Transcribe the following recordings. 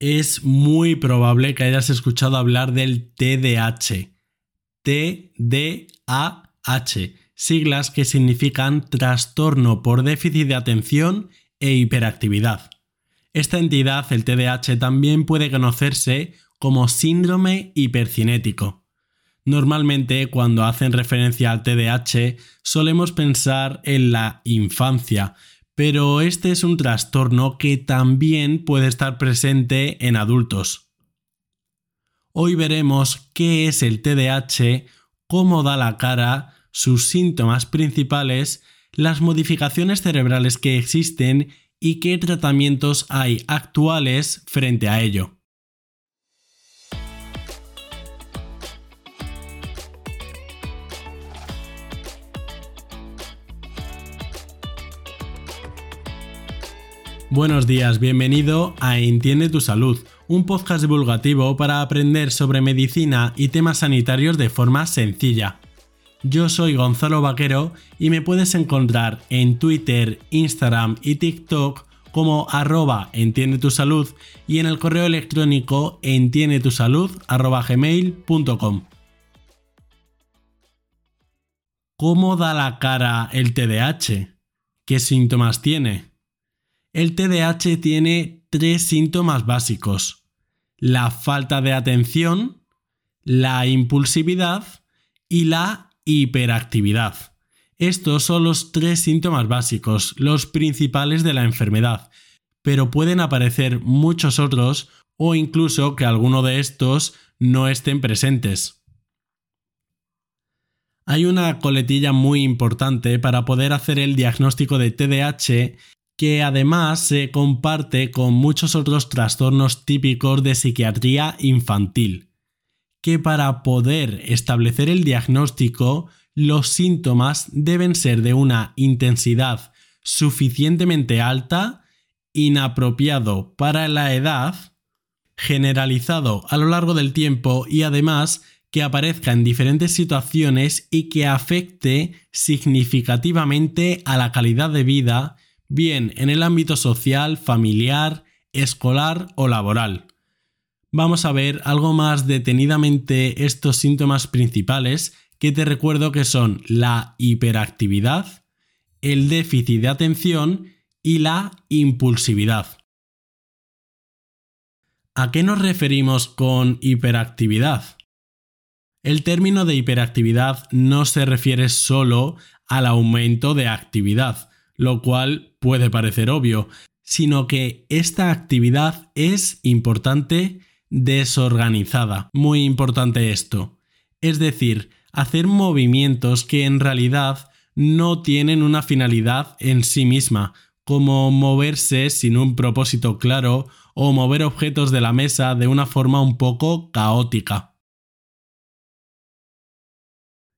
Es muy probable que hayas escuchado hablar del TDAH. TDAH, siglas que significan trastorno por déficit de atención e hiperactividad. Esta entidad, el TDAH, también puede conocerse como síndrome hipercinético. Normalmente cuando hacen referencia al TDAH solemos pensar en la infancia, pero este es un trastorno que también puede estar presente en adultos. Hoy veremos qué es el TDAH, cómo da la cara, sus síntomas principales, las modificaciones cerebrales que existen y qué tratamientos hay actuales frente a ello. Buenos días, bienvenido a Entiende tu Salud, un podcast divulgativo para aprender sobre medicina y temas sanitarios de forma sencilla. Yo soy Gonzalo Vaquero y me puedes encontrar en Twitter, Instagram y TikTok como arroba entiende tu salud y en el correo electrónico entiendetusalud.gmail.com. ¿Cómo da la cara el TDAH? ¿Qué síntomas tiene? El TDAH tiene tres síntomas básicos. La falta de atención, la impulsividad y la hiperactividad. Estos son los tres síntomas básicos, los principales de la enfermedad, pero pueden aparecer muchos otros o incluso que alguno de estos no estén presentes. Hay una coletilla muy importante para poder hacer el diagnóstico de TDAH que además se comparte con muchos otros trastornos típicos de psiquiatría infantil, que para poder establecer el diagnóstico, los síntomas deben ser de una intensidad suficientemente alta, inapropiado para la edad, generalizado a lo largo del tiempo y además que aparezca en diferentes situaciones y que afecte significativamente a la calidad de vida bien en el ámbito social, familiar, escolar o laboral. Vamos a ver algo más detenidamente estos síntomas principales que te recuerdo que son la hiperactividad, el déficit de atención y la impulsividad. ¿A qué nos referimos con hiperactividad? El término de hiperactividad no se refiere solo al aumento de actividad, lo cual puede parecer obvio, sino que esta actividad es importante desorganizada. Muy importante esto. Es decir, hacer movimientos que en realidad no tienen una finalidad en sí misma, como moverse sin un propósito claro o mover objetos de la mesa de una forma un poco caótica.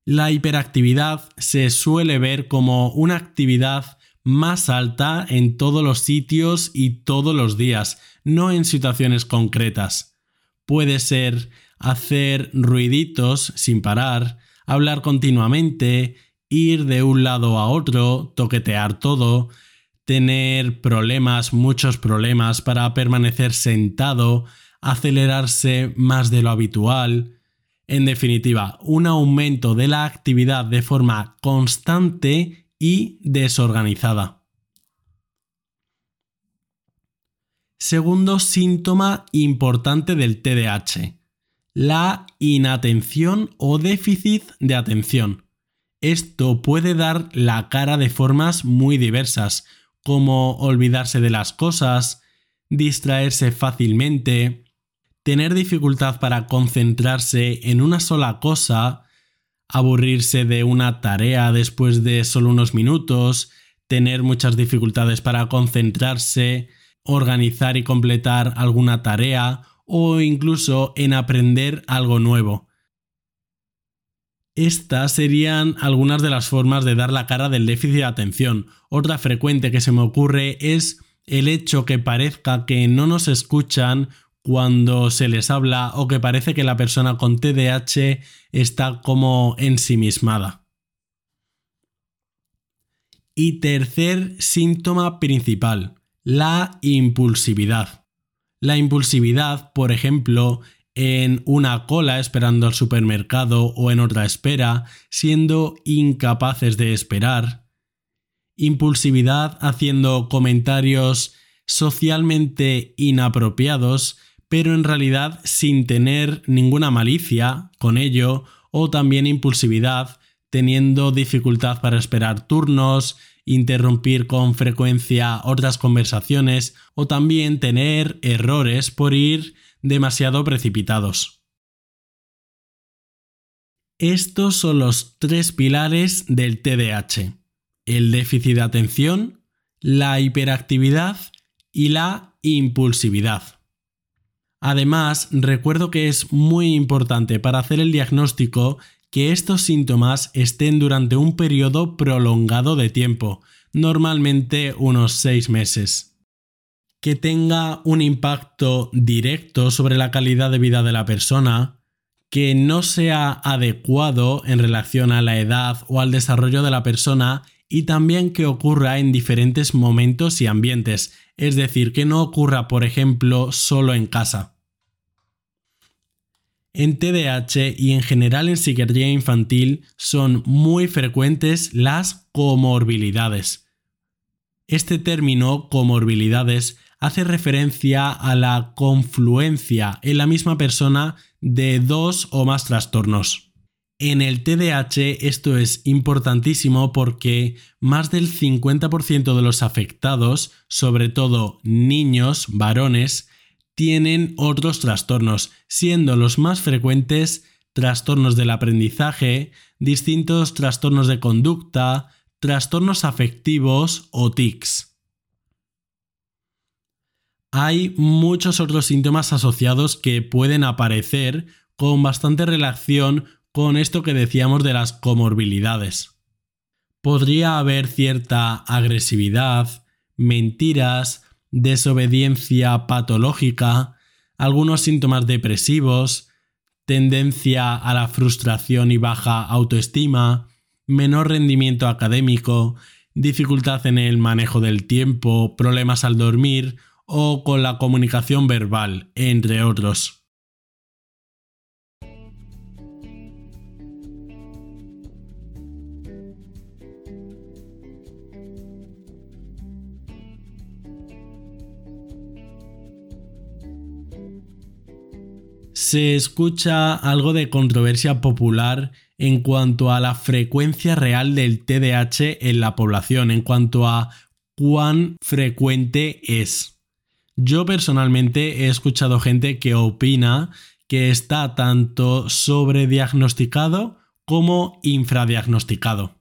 La hiperactividad se suele ver como una actividad más alta en todos los sitios y todos los días, no en situaciones concretas. Puede ser hacer ruiditos sin parar, hablar continuamente, ir de un lado a otro, toquetear todo, tener problemas, muchos problemas para permanecer sentado, acelerarse más de lo habitual. En definitiva, un aumento de la actividad de forma constante y desorganizada. Segundo síntoma importante del TDAH, la inatención o déficit de atención. Esto puede dar la cara de formas muy diversas, como olvidarse de las cosas, distraerse fácilmente, tener dificultad para concentrarse en una sola cosa, aburrirse de una tarea después de solo unos minutos, tener muchas dificultades para concentrarse, organizar y completar alguna tarea o incluso en aprender algo nuevo. Estas serían algunas de las formas de dar la cara del déficit de atención. Otra frecuente que se me ocurre es el hecho que parezca que no nos escuchan cuando se les habla o que parece que la persona con TDAH está como ensimismada. Y tercer síntoma principal, la impulsividad. La impulsividad, por ejemplo, en una cola esperando al supermercado o en otra espera, siendo incapaces de esperar. Impulsividad haciendo comentarios socialmente inapropiados, pero en realidad sin tener ninguna malicia con ello, o también impulsividad teniendo dificultad para esperar turnos, interrumpir con frecuencia otras conversaciones o también tener errores por ir demasiado precipitados. Estos son los tres pilares del TDAH, el déficit de atención, la hiperactividad y la impulsividad. Además, recuerdo que es muy importante para hacer el diagnóstico que estos síntomas estén durante un periodo prolongado de tiempo, normalmente unos seis meses. Que tenga un impacto directo sobre la calidad de vida de la persona, que no sea adecuado en relación a la edad o al desarrollo de la persona y también que ocurra en diferentes momentos y ambientes, es decir, que no ocurra, por ejemplo, solo en casa. En TDAH y en general en psiquiatría infantil son muy frecuentes las comorbilidades. Este término comorbilidades hace referencia a la confluencia en la misma persona de dos o más trastornos. En el TDAH esto es importantísimo porque más del 50% de los afectados, sobre todo niños, varones, tienen otros trastornos, siendo los más frecuentes trastornos del aprendizaje, distintos trastornos de conducta, trastornos afectivos o tics. Hay muchos otros síntomas asociados que pueden aparecer con bastante relación con esto que decíamos de las comorbilidades. Podría haber cierta agresividad, mentiras, desobediencia patológica, algunos síntomas depresivos, tendencia a la frustración y baja autoestima, menor rendimiento académico, dificultad en el manejo del tiempo, problemas al dormir o con la comunicación verbal, entre otros. Se escucha algo de controversia popular en cuanto a la frecuencia real del TDAH en la población, en cuanto a cuán frecuente es. Yo personalmente he escuchado gente que opina que está tanto sobrediagnosticado como infradiagnosticado.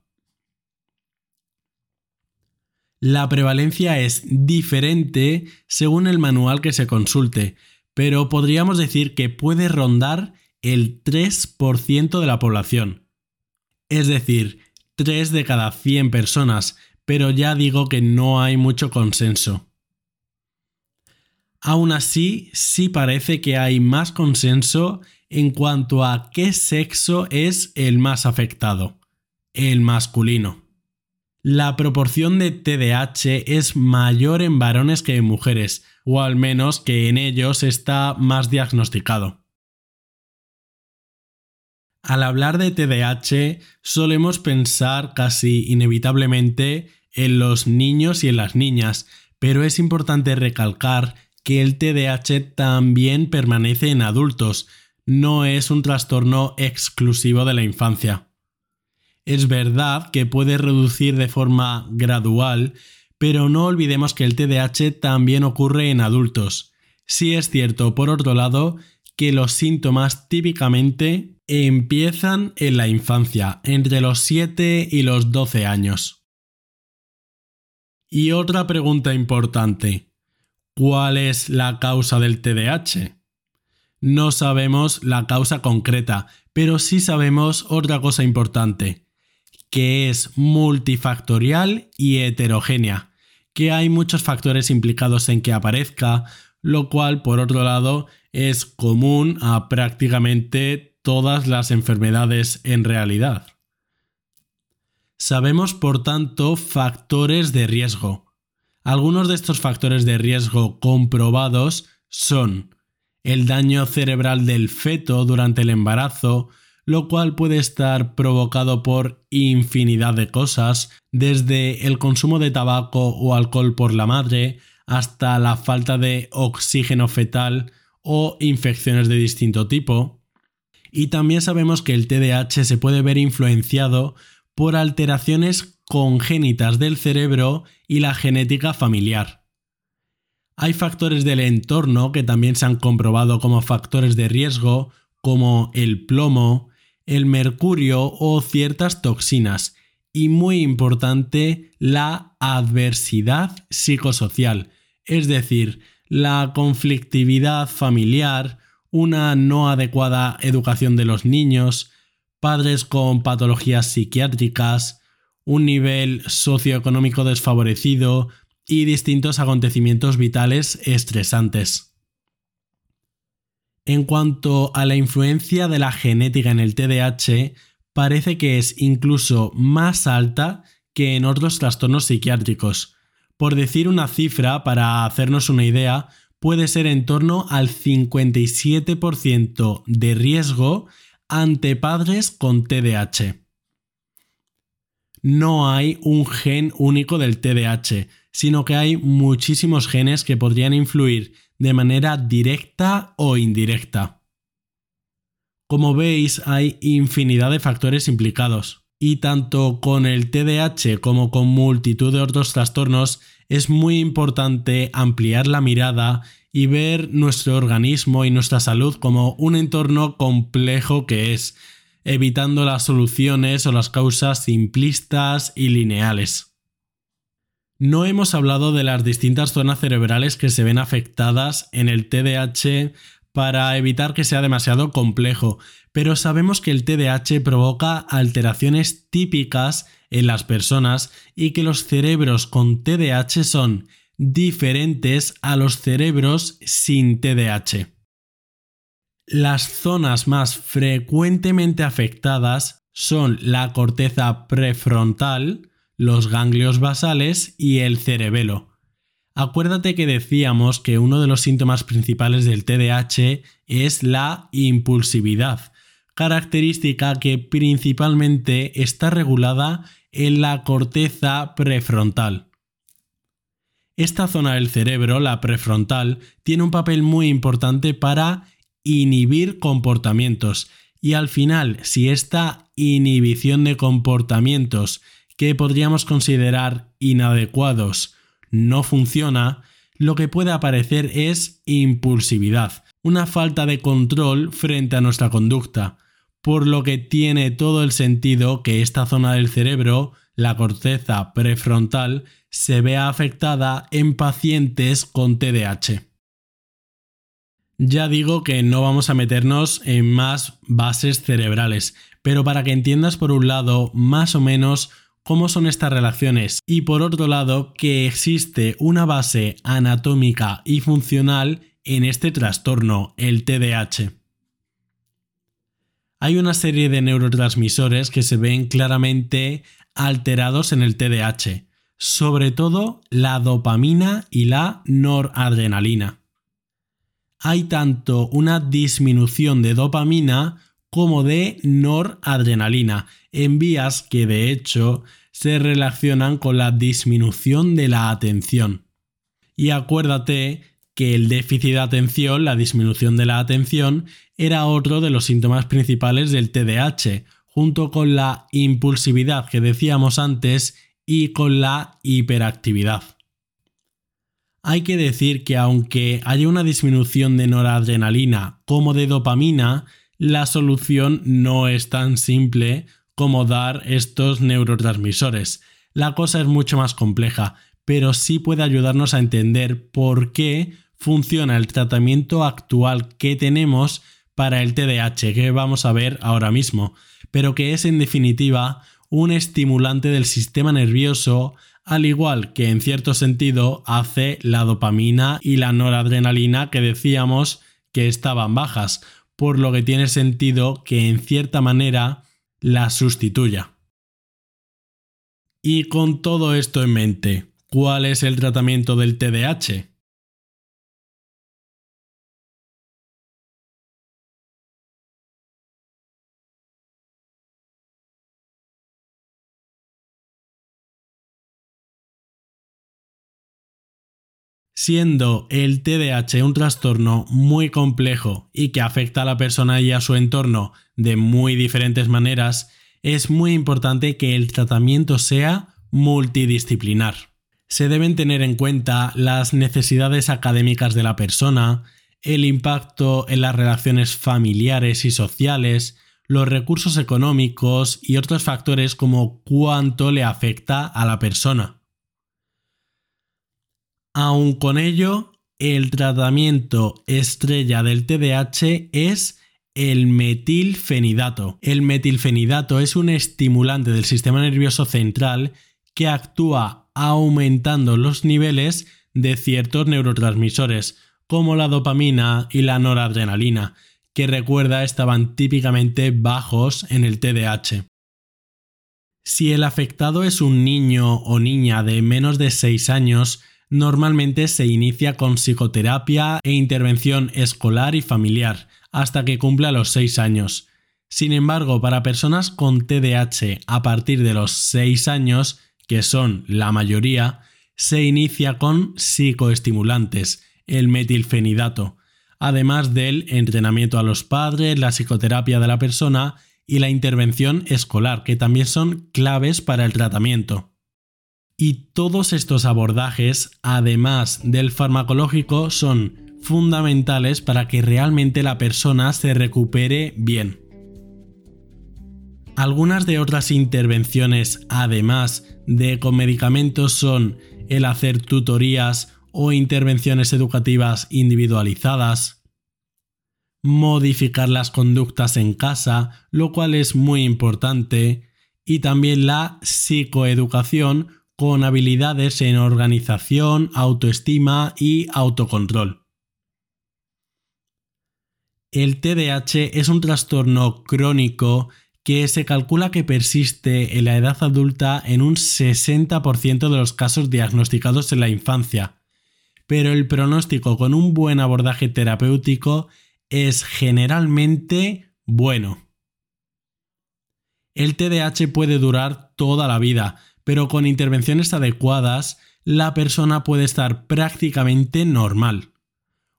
La prevalencia es diferente según el manual que se consulte, pero podríamos decir que puede rondar el 3% de la población. Es decir, 3 de cada 100 personas, pero ya digo que no hay mucho consenso. Aún así, sí parece que hay más consenso en cuanto a qué sexo es el más afectado, el masculino. La proporción de TDAH es mayor en varones que en mujeres, o al menos que en ellos está más diagnosticado. Al hablar de TDAH solemos pensar casi inevitablemente en los niños y en las niñas, pero es importante recalcar que el TDAH también permanece en adultos, no es un trastorno exclusivo de la infancia. Es verdad que puede reducir de forma gradual, pero no olvidemos que el TDAH también ocurre en adultos. Sí es cierto, por otro lado, que los síntomas típicamente empiezan en la infancia, entre los 7 y los 12 años. Y otra pregunta importante. ¿Cuál es la causa del TDAH? No sabemos la causa concreta, pero sí sabemos otra cosa importante, que es multifactorial y heterogénea que hay muchos factores implicados en que aparezca, lo cual por otro lado es común a prácticamente todas las enfermedades en realidad. Sabemos por tanto factores de riesgo. Algunos de estos factores de riesgo comprobados son el daño cerebral del feto durante el embarazo, lo cual puede estar provocado por infinidad de cosas, desde el consumo de tabaco o alcohol por la madre, hasta la falta de oxígeno fetal o infecciones de distinto tipo. Y también sabemos que el TDAH se puede ver influenciado por alteraciones congénitas del cerebro y la genética familiar. Hay factores del entorno que también se han comprobado como factores de riesgo, como el plomo, el mercurio o ciertas toxinas, y muy importante, la adversidad psicosocial, es decir, la conflictividad familiar, una no adecuada educación de los niños, padres con patologías psiquiátricas, un nivel socioeconómico desfavorecido y distintos acontecimientos vitales estresantes. En cuanto a la influencia de la genética en el TDAH, parece que es incluso más alta que en otros trastornos psiquiátricos. Por decir una cifra, para hacernos una idea, puede ser en torno al 57% de riesgo ante padres con TDAH. No hay un gen único del TDAH, sino que hay muchísimos genes que podrían influir de manera directa o indirecta. Como veis, hay infinidad de factores implicados, y tanto con el TDAH como con multitud de otros trastornos es muy importante ampliar la mirada y ver nuestro organismo y nuestra salud como un entorno complejo que es, evitando las soluciones o las causas simplistas y lineales. No hemos hablado de las distintas zonas cerebrales que se ven afectadas en el TDAH para evitar que sea demasiado complejo, pero sabemos que el TDAH provoca alteraciones típicas en las personas y que los cerebros con TDAH son diferentes a los cerebros sin TDAH. Las zonas más frecuentemente afectadas son la corteza prefrontal, los ganglios basales y el cerebelo. Acuérdate que decíamos que uno de los síntomas principales del TDAH es la impulsividad, característica que principalmente está regulada en la corteza prefrontal. Esta zona del cerebro, la prefrontal, tiene un papel muy importante para inhibir comportamientos y al final, si esta inhibición de comportamientos que podríamos considerar inadecuados no funciona, lo que puede aparecer es impulsividad, una falta de control frente a nuestra conducta, por lo que tiene todo el sentido que esta zona del cerebro, la corteza prefrontal, se vea afectada en pacientes con TDAH. Ya digo que no vamos a meternos en más bases cerebrales, pero para que entiendas por un lado más o menos cómo son estas relaciones y por otro lado que existe una base anatómica y funcional en este trastorno, el TDAH. Hay una serie de neurotransmisores que se ven claramente alterados en el TDAH, sobre todo la dopamina y la noradrenalina. Hay tanto una disminución de dopamina como de noradrenalina, en vías que de hecho se relacionan con la disminución de la atención. Y acuérdate que el déficit de atención, la disminución de la atención, era otro de los síntomas principales del TDAH, junto con la impulsividad que decíamos antes y con la hiperactividad. Hay que decir que aunque haya una disminución de noradrenalina como de dopamina, la solución no es tan simple como dar estos neurotransmisores. La cosa es mucho más compleja, pero sí puede ayudarnos a entender por qué funciona el tratamiento actual que tenemos para el TDAH, que vamos a ver ahora mismo, pero que es en definitiva un estimulante del sistema nervioso, al igual que en cierto sentido hace la dopamina y la noradrenalina que decíamos que estaban bajas, por lo que tiene sentido que en cierta manera la sustituya. Y con todo esto en mente, ¿cuál es el tratamiento del TDAH? Siendo el TDAH un trastorno muy complejo y que afecta a la persona y a su entorno de muy diferentes maneras, es muy importante que el tratamiento sea multidisciplinar. Se deben tener en cuenta las necesidades académicas de la persona, el impacto en las relaciones familiares y sociales, los recursos económicos y otros factores como cuánto le afecta a la persona. Aun con ello, el tratamiento estrella del TDAH es el metilfenidato. El metilfenidato es un estimulante del sistema nervioso central que actúa aumentando los niveles de ciertos neurotransmisores, como la dopamina y la noradrenalina, que recuerda estaban típicamente bajos en el TDAH. Si el afectado es un niño o niña de menos de 6 años, normalmente se inicia con psicoterapia e intervención escolar y familiar hasta que cumpla los 6 años. Sin embargo, para personas con TDAH a partir de los 6 años, que son la mayoría, se inicia con psicoestimulantes, el metilfenidato, además del entrenamiento a los padres, la psicoterapia de la persona y la intervención escolar, que también son claves para el tratamiento. Y todos estos abordajes, además del farmacológico, son fundamentales para que realmente la persona se recupere bien. Algunas de otras intervenciones, además de con medicamentos, son el hacer tutorías o intervenciones educativas individualizadas, modificar las conductas en casa, lo cual es muy importante, y también la psicoeducación con habilidades en organización, autoestima y autocontrol. El TDAH es un trastorno crónico que se calcula que persiste en la edad adulta en un 60% de los casos diagnosticados en la infancia, pero el pronóstico con un buen abordaje terapéutico es generalmente bueno. El TDAH puede durar toda la vida, pero con intervenciones adecuadas la persona puede estar prácticamente normal.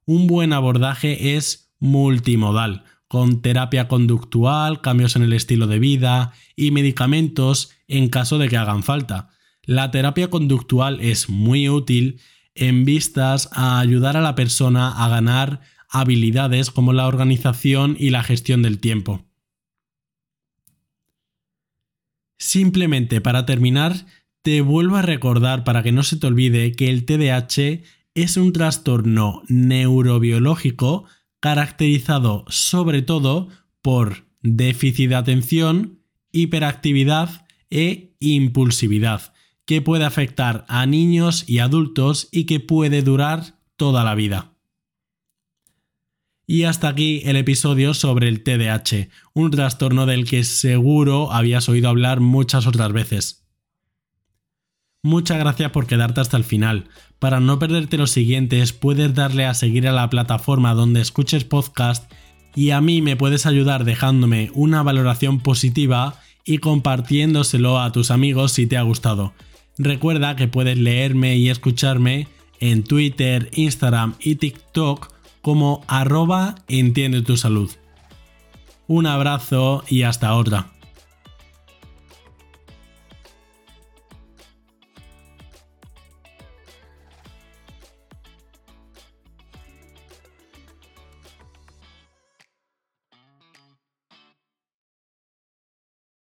Un buen abordaje es multimodal, con terapia conductual, cambios en el estilo de vida y medicamentos en caso de que hagan falta. La terapia conductual es muy útil en vistas a ayudar a la persona a ganar habilidades como la organización y la gestión del tiempo. Simplemente para terminar, te vuelvo a recordar para que no se te olvide que el TDAH es un trastorno neurobiológico caracterizado sobre todo por déficit de atención, hiperactividad e impulsividad, que puede afectar a niños y adultos y que puede durar toda la vida. Y hasta aquí el episodio sobre el TDAH, un trastorno del que seguro habías oído hablar muchas otras veces. Muchas gracias por quedarte hasta el final. Para no perderte los siguientes, puedes darle a seguir a la plataforma donde escuches podcast y a mí me puedes ayudar dejándome una valoración positiva y compartiéndoselo a tus amigos si te ha gustado. Recuerda que puedes leerme y escucharme en Twitter, Instagram y TikTok como arroba entiende tu salud. Un abrazo y hasta otra.